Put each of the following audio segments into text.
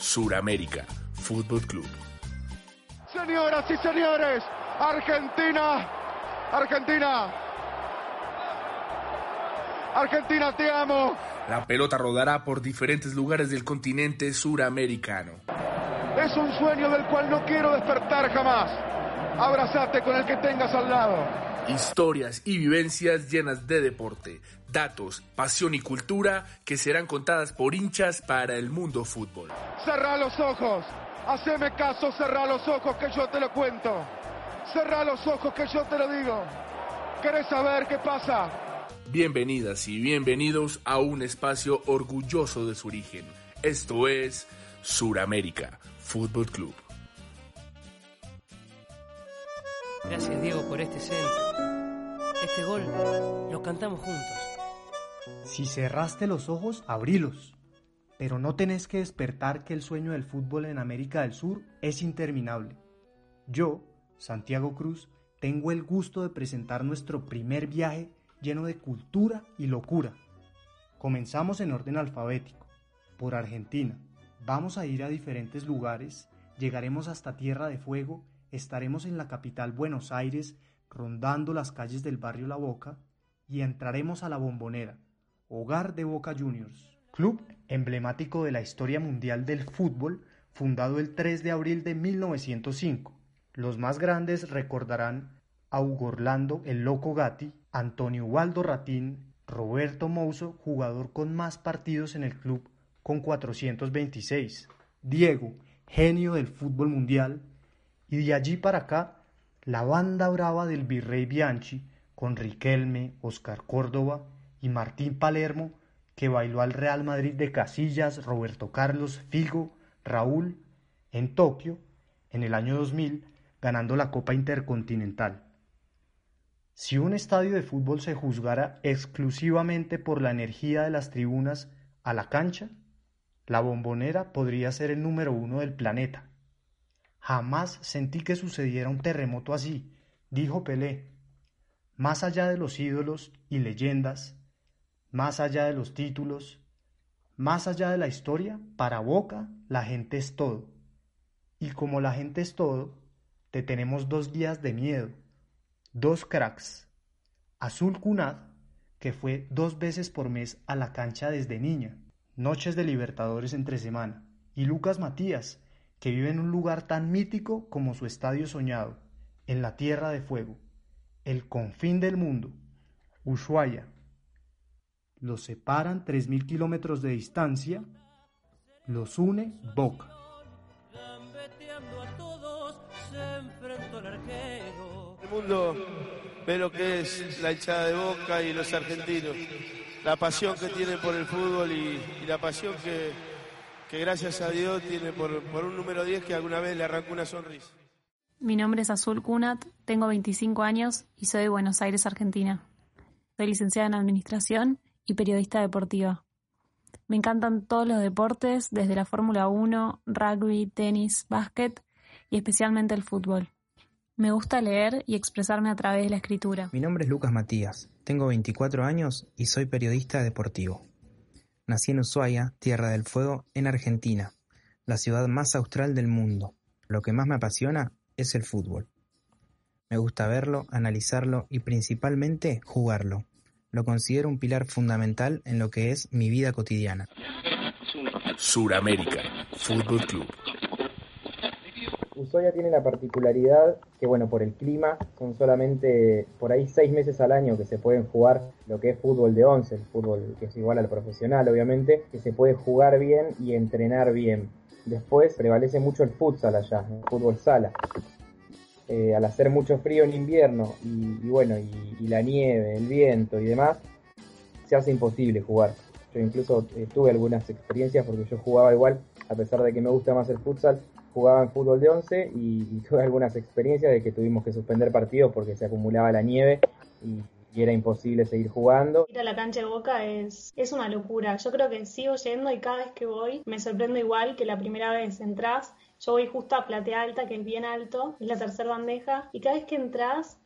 Suramérica Fútbol Club. Señoras y señores, Argentina, Argentina, Argentina, te amo. La pelota rodará por diferentes lugares del continente suramericano. Es un sueño del cual no quiero despertar jamás. Abrazate con el que tengas al lado. Historias y vivencias llenas de deporte, datos, pasión y cultura que serán contadas por hinchas para el mundo fútbol. Cerra los ojos. Haceme caso, cerra los ojos que yo te lo cuento. Cerra los ojos que yo te lo digo. ¿Querés saber qué pasa? Bienvenidas y bienvenidos a un espacio orgulloso de su origen. Esto es Suramérica Fútbol Club. Gracias Diego por este centro. Este gol lo cantamos juntos. Si cerraste los ojos, abrilos. Pero no tenés que despertar que el sueño del fútbol en América del Sur es interminable. Yo, Santiago Cruz, tengo el gusto de presentar nuestro primer viaje lleno de cultura y locura. Comenzamos en orden alfabético, por Argentina. Vamos a ir a diferentes lugares, llegaremos hasta Tierra de Fuego, estaremos en la capital Buenos Aires, rondando las calles del barrio La Boca, y entraremos a la Bombonera, hogar de Boca Juniors, club emblemático de la historia mundial del fútbol, fundado el 3 de abril de 1905. Los más grandes recordarán a Hugo Orlando el Loco Gatti, Antonio Waldo Ratín, Roberto Mouso, jugador con más partidos en el club con 426, Diego, genio del fútbol mundial, y de allí para acá, la banda brava del virrey Bianchi, con Riquelme, Oscar Córdoba y Martín Palermo, que bailó al Real Madrid de Casillas, Roberto Carlos, Figo, Raúl, en Tokio, en el año 2000, ganando la Copa Intercontinental. Si un estadio de fútbol se juzgara exclusivamente por la energía de las tribunas a la cancha, la bombonera podría ser el número uno del planeta. Jamás sentí que sucediera un terremoto así, dijo Pelé. Más allá de los ídolos y leyendas, más allá de los títulos, más allá de la historia, para Boca la gente es todo. Y como la gente es todo, te tenemos dos días de miedo, dos cracks. Azul Cunad, que fue dos veces por mes a la cancha desde niña, noches de Libertadores entre semana, y Lucas Matías, que vive en un lugar tan mítico como su estadio soñado, en la Tierra de Fuego, el confín del mundo, Ushuaia. Los separan 3.000 kilómetros de distancia, los une Boca. El mundo ve lo que es la hinchada de Boca y los argentinos, la pasión que tienen por el fútbol y, y la pasión que, que gracias a Dios tiene por, por un número 10 que alguna vez le arrancó una sonrisa. Mi nombre es Azul Cunat, tengo 25 años y soy de Buenos Aires, Argentina. Soy licenciada en Administración y periodista deportiva. Me encantan todos los deportes, desde la Fórmula 1, rugby, tenis, básquet y especialmente el fútbol. Me gusta leer y expresarme a través de la escritura. Mi nombre es Lucas Matías, tengo 24 años y soy periodista deportivo. Nací en Ushuaia, Tierra del Fuego, en Argentina, la ciudad más austral del mundo. Lo que más me apasiona es el fútbol. Me gusta verlo, analizarlo y principalmente jugarlo. Lo considero un pilar fundamental en lo que es mi vida cotidiana. Suramérica Fútbol Club. Ushuaia tiene la particularidad que, bueno, por el clima, son solamente por ahí seis meses al año que se pueden jugar lo que es fútbol de once, el fútbol que es igual al profesional, obviamente, que se puede jugar bien y entrenar bien. Después prevalece mucho el futsal allá, el fútbol sala. Eh, al hacer mucho frío en invierno y, bueno, y, la nieve, el viento y demás, se hace imposible jugar. Yo incluso eh, tuve algunas experiencias porque yo jugaba igual, a pesar de que me gusta más el futsal, jugaba en fútbol de 11 y, tuve algunas experiencias de que tuvimos que suspender partidos porque se acumulaba la nieve y, era imposible seguir jugando. Ir a la cancha de Boca es, es una locura. Yo creo que sigo yendo y cada vez que voy me sorprende igual que la primera vez entras. Yo voy justo a platea alta, que es bien alto, es la tercera bandeja, y cada vez que entras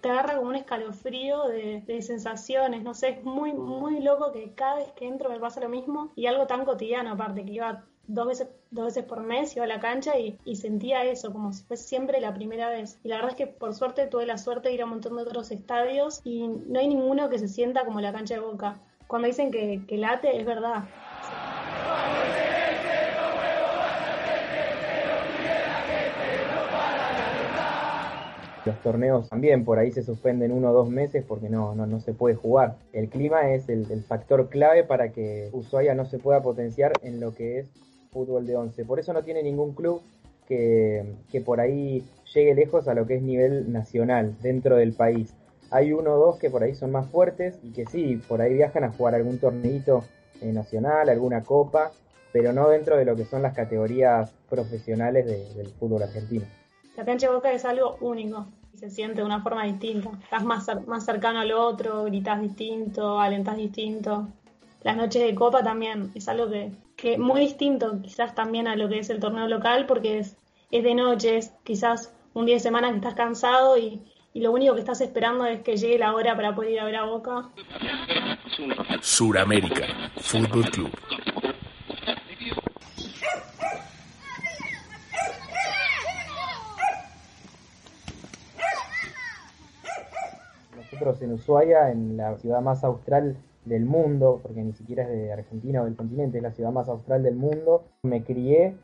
te agarra como un escalofrío de, sensaciones, no sé, es muy, muy loco que cada vez que entro me pasa lo mismo y algo tan cotidiano aparte, que iba dos veces, dos veces por mes, iba a la cancha y, sentía eso, como si fuese siempre la primera vez. Y la verdad es que por suerte tuve la suerte de ir a un montón de otros estadios y no hay ninguno que se sienta como la cancha de Boca. Cuando dicen que late, es verdad. Los torneos también por ahí se suspenden uno o dos meses porque no, no, no se puede jugar. El clima es el, factor clave para que Ushuaia no se pueda potenciar en lo que es fútbol de 11. Por eso no tiene ningún club que, que por ahí llegue lejos a lo que es nivel nacional dentro del país. Hay uno o dos que por ahí son más fuertes y que sí, por ahí viajan a jugar algún torneito eh, nacional, alguna copa, pero no dentro de lo que son las categorías profesionales de, del fútbol argentino. La cancha de Boca es algo único, se siente de una forma distinta. Estás más, más cercano al otro, gritas distinto, alentás distinto. Las noches de copa también es algo que, que muy distinto quizás también a lo que es el torneo local porque es, es de noches, quizás un día de semana que estás cansado y, y lo único que estás esperando es que llegue la hora para poder ir a ver a Boca. Suramérica Fútbol Club. En Ushuaia, en la ciudad más austral del mundo, porque ni siquiera es de Argentina o del continente, es la ciudad más austral del mundo, me crié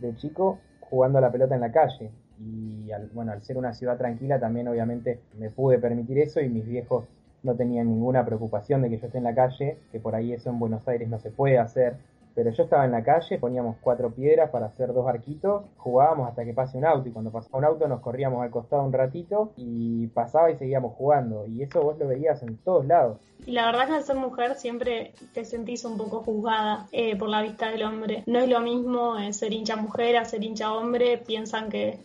de chico jugando a la pelota en la calle y al, bueno, al ser una ciudad tranquila también obviamente me pude permitir eso y mis viejos no tenían ninguna preocupación de que yo esté en la calle, que por ahí eso en Buenos Aires no se puede hacer. Pero yo estaba en la calle, poníamos cuatro piedras para hacer dos arquitos, jugábamos hasta que pase un auto y cuando pasaba un auto nos corríamos al costado un ratito y pasaba y seguíamos jugando. Y eso vos lo veías en todos lados. Y la verdad que al ser mujer siempre te sentís un poco juzgada eh, por la vista del hombre. No es lo mismo eh, ser hincha mujer a ser hincha hombre, piensan que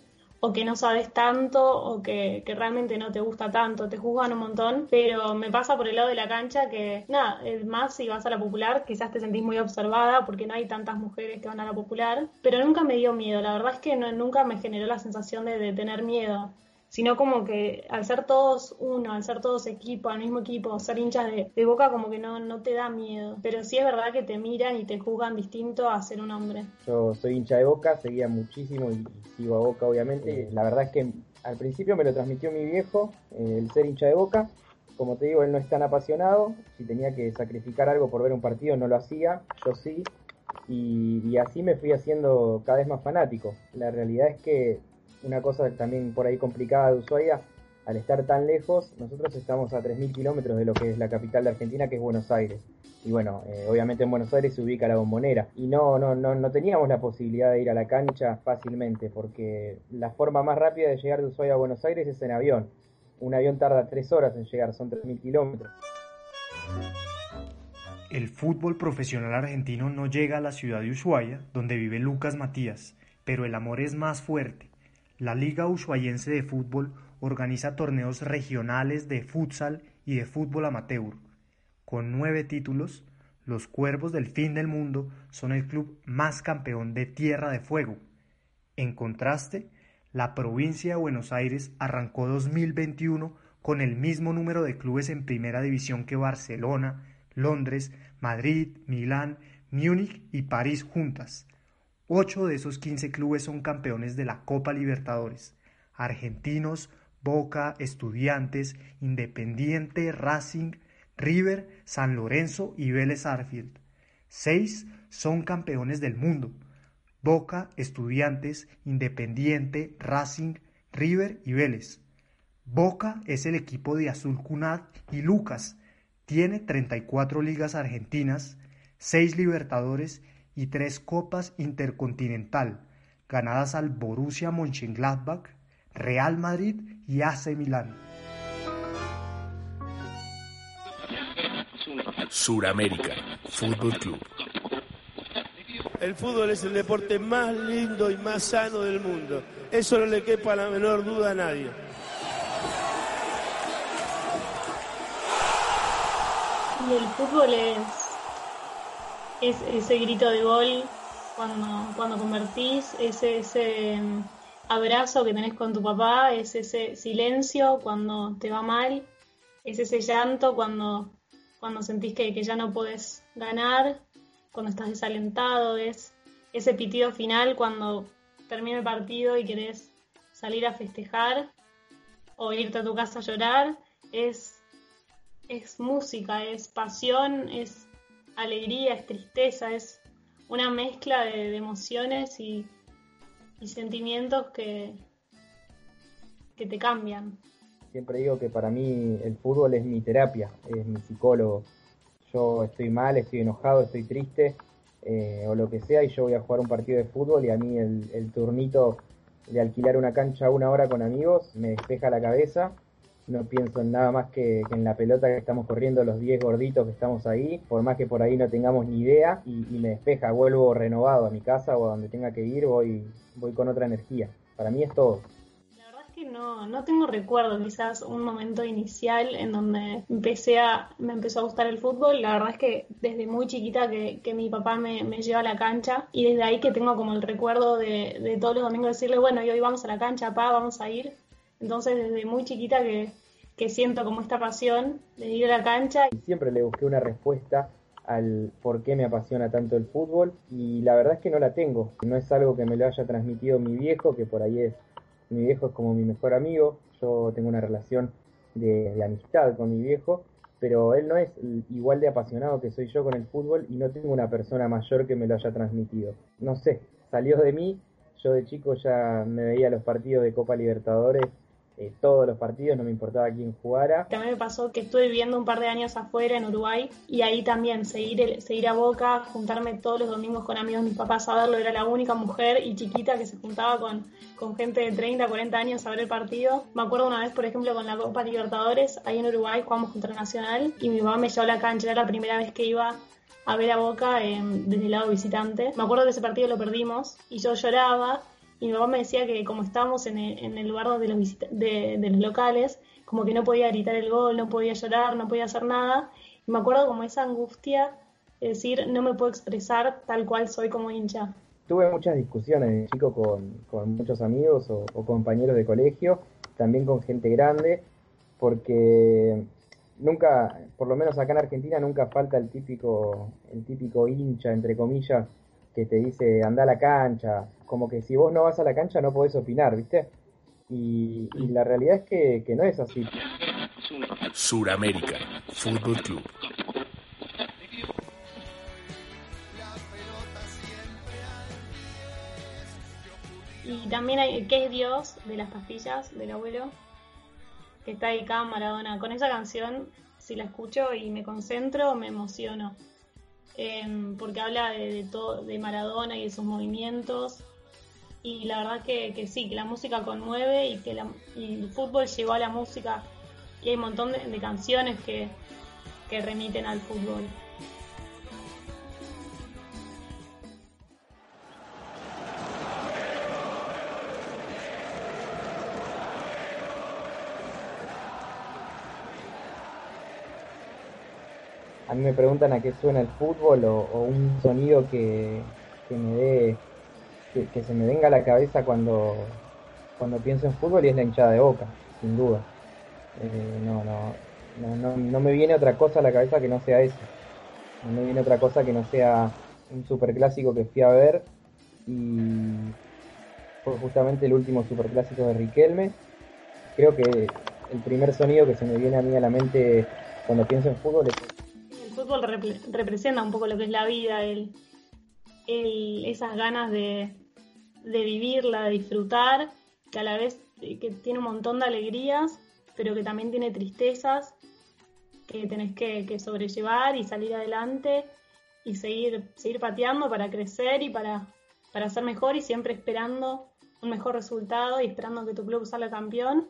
o que no sabes tanto o que, que, realmente no te gusta tanto, te juzgan un montón, pero me pasa por el lado de la cancha que, nada, es más si vas a la popular, quizás te sentís muy observada porque no hay tantas mujeres que van a la popular, pero nunca me dio miedo, la verdad es que no, nunca me generó la sensación de, de tener miedo sino como que al ser todos uno, al ser todos equipo, al mismo equipo, ser hinchas de, de, boca como que no, no te da miedo. Pero sí es verdad que te miran y te juzgan distinto a ser un hombre. Yo soy hincha de boca, seguía muchísimo y sigo a boca obviamente. La verdad es que al principio me lo transmitió mi viejo, eh, el ser hincha de boca. Como te digo, él no es tan apasionado. Si tenía que sacrificar algo por ver un partido, no lo hacía. Yo sí. Y, y así me fui haciendo cada vez más fanático. La realidad es que una cosa también por ahí complicada de Ushuaia, al estar tan lejos, nosotros estamos a 3.000 kilómetros de lo que es la capital de Argentina, que es Buenos Aires. Y bueno, eh, obviamente en Buenos Aires se ubica la bombonera. Y no, no, no, no teníamos la posibilidad de ir a la cancha fácilmente, porque la forma más rápida de llegar de Ushuaia a Buenos Aires es en avión. Un avión tarda 3 horas en llegar, son 3.000 kilómetros. El fútbol profesional argentino no llega a la ciudad de Ushuaia, donde vive Lucas Matías, pero el amor es más fuerte la Liga Ushuaiense de Fútbol organiza torneos regionales de futsal y de fútbol amateur. Con nueve títulos, los Cuervos del Fin del Mundo son el club más campeón de Tierra de Fuego. En contraste, la provincia de Buenos Aires arrancó 2021 con el mismo número de clubes en primera división que Barcelona, Londres, Madrid, Milán, Múnich y París juntas. Ocho de esos 15 clubes son campeones de la Copa Libertadores. Argentinos, Boca, Estudiantes, Independiente, Racing, River, San Lorenzo y Vélez Arfield. Seis son campeones del mundo. Boca, Estudiantes, Independiente, Racing, River y Vélez. Boca es el equipo de Azul Cunat y Lucas. Tiene 34 ligas argentinas, 6 Libertadores y tres Copas Intercontinental, ganadas al Borussia Mönchengladbach, Real Madrid y AC Milán. Suramérica Fútbol Club. El fútbol es el deporte más lindo y más sano del mundo. Eso no le quepa la menor duda a nadie. Y el fútbol es es ese grito de gol cuando, cuando convertís, ese, ese, abrazo que tenés con tu papá, es ese silencio cuando te va mal, es ese llanto cuando, cuando sentís que, que ya no podés ganar, cuando estás desalentado, es ese pitido final cuando termina el partido y querés salir a festejar o irte a tu casa a llorar, es, es música, es pasión, es alegría, es tristeza, es una mezcla de, emociones y, sentimientos que, que te cambian. Siempre digo que para mí el fútbol es mi terapia, es mi psicólogo. Yo estoy mal, estoy enojado, estoy triste eh, o lo que sea y yo voy a jugar un partido de fútbol y a mí el, el turnito de alquilar una cancha una hora con amigos me despeja la cabeza no pienso en nada más que, en la pelota que estamos corriendo, los 10 gorditos que estamos ahí, por más que por ahí no tengamos ni idea, y, me despeja, vuelvo renovado a mi casa o a donde tenga que ir, voy, voy con otra energía. Para mí es todo. La verdad es que no, no tengo recuerdo, quizás un momento inicial en donde empecé a, me empezó a gustar el fútbol. La verdad es que desde muy chiquita que, que mi papá me, lleva a la cancha y desde ahí que tengo como el recuerdo de, de todos los domingos decirle, bueno, y hoy vamos a la cancha, papá, vamos a ir entonces, desde muy chiquita que, siento como esta pasión de ir a la cancha. Siempre le busqué una respuesta al por qué me apasiona tanto el fútbol y la verdad es que no la tengo. No es algo que me lo haya transmitido mi viejo, que por ahí es, mi viejo es como mi mejor amigo, yo tengo una relación de, de amistad con mi viejo, pero él no es igual de apasionado que soy yo con el fútbol y no tengo una persona mayor que me lo haya transmitido. No sé, salió de mí, yo de chico ya me veía los partidos de Copa Libertadores eh, todos los partidos, no me importaba quién jugara. También me pasó que estuve viviendo un par de años afuera en Uruguay y ahí también seguir, seguir a Boca, juntarme todos los domingos con amigos de mis papás a verlo, era la única mujer y chiquita que se juntaba con, con gente de 30, 40 años a ver el partido. Me acuerdo una vez, por ejemplo, con la Copa Libertadores, ahí en Uruguay jugamos contra Nacional y mi mamá me llevó a la cancha, era la primera vez que iba a ver a Boca desde el lado visitante. Me acuerdo que ese partido lo perdimos y yo lloraba y mi mamá me decía que como estábamos en el, en el lugar de los, de, los locales, como que no podía gritar el gol, no podía llorar, no podía hacer nada. Y me acuerdo como esa angustia de decir, no me puedo expresar tal cual soy como hincha. Tuve muchas discusiones chico con, con muchos amigos o, compañeros de colegio, también con gente grande, porque nunca, por lo menos acá en Argentina, nunca falta el típico, el típico hincha, entre comillas, que te dice anda a la cancha, como que si vos no vas a la cancha no podés opinar, ¿viste? Y, la realidad es que, que no es así. Suramérica, Fútbol Club. Y también hay ¿Qué es Dios? de las pastillas del abuelo, que está dedicada a Maradona. Con esa canción, si la escucho y me concentro, me emociono. Em, porque habla de, todo, de Maradona y de sus movimientos. Y la verdad que, sí, que la música conmueve y que el fútbol llegó a la música. Y hay un montón de, canciones que, que remiten al fútbol. A mí me preguntan a qué suena el fútbol o, un sonido que, me dé, que, se me venga a la cabeza cuando, cuando pienso en fútbol y es la hinchada de boca, sin duda. Eh, no, no, no, no, me viene otra cosa a la cabeza que no sea eso. No me viene otra cosa que no sea un superclásico que fui a ver y fue justamente el último superclásico de Riquelme. Creo que el primer sonido que se me viene a mí a la mente cuando pienso en fútbol es fútbol representa un poco lo que es la vida, el, esas ganas de, vivirla, de disfrutar, que a la vez eh, que tiene un montón de alegrías, pero que también tiene tristezas que tenés que, sobrellevar y salir adelante y seguir, seguir pateando para crecer y para, para ser mejor y siempre esperando un mejor resultado y esperando que tu club salga campeón.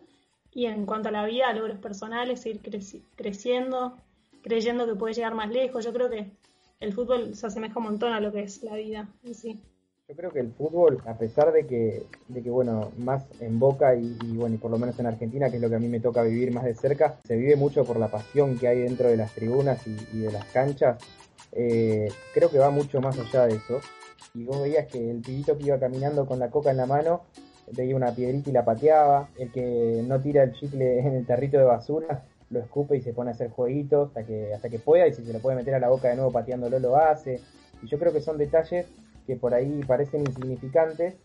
Y en cuanto a la vida, logros personales, seguir creciendo, creyendo que puede llegar más lejos. Yo creo que el fútbol se asemeja un montón a lo que es la vida en sí. Yo creo que el fútbol, a pesar de que, de que bueno, más en Boca y, bueno, y por lo menos en Argentina, que es lo que a mí me toca vivir más de cerca, se vive mucho por la pasión que hay dentro de las tribunas y, de las canchas. Eh, creo que va mucho más allá de eso. Y vos veías que el pibito que iba caminando con la coca en la mano veía una piedrita y la pateaba, el que no tira el chicle en el tarrito de basura lo escupe y se pone a hacer jueguitos hasta que, hasta que pueda y si se lo puede meter a la boca de nuevo pateándolo lo hace. Y yo creo que son detalles que por ahí parecen insignificantes,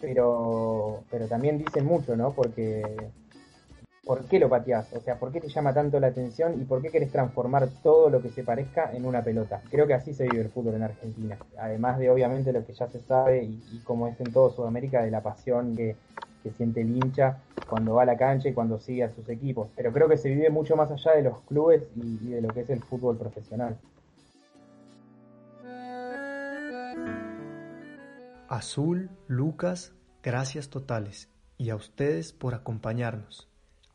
pero, pero también dicen mucho, ¿no? Porque ¿por qué lo pateás? O sea, ¿por qué te llama tanto la atención y por qué querés transformar todo lo que se parezca en una pelota? Creo que así se vive el fútbol en Argentina. Además de, obviamente, lo que ya se sabe y, y como es en todo Sudamérica, de la pasión que, que siente el hincha cuando va a la cancha y cuando sigue a sus equipos. Pero creo que se vive mucho más allá de los clubes y, y de lo que es el fútbol profesional. Azul, Lucas, gracias totales y a ustedes por acompañarnos.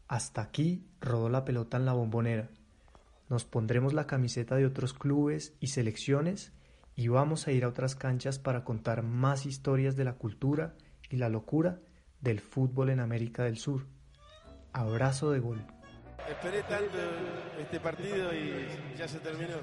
Hasta aquí rodó la pelota en la bombonera. Nos pondremos la camiseta de otros clubes y selecciones y vamos a ir a otras canchas para contar más historias de la cultura y la locura del fútbol en América del Sur. Abrazo de gol. Esperé tanto este partido y ya se terminó.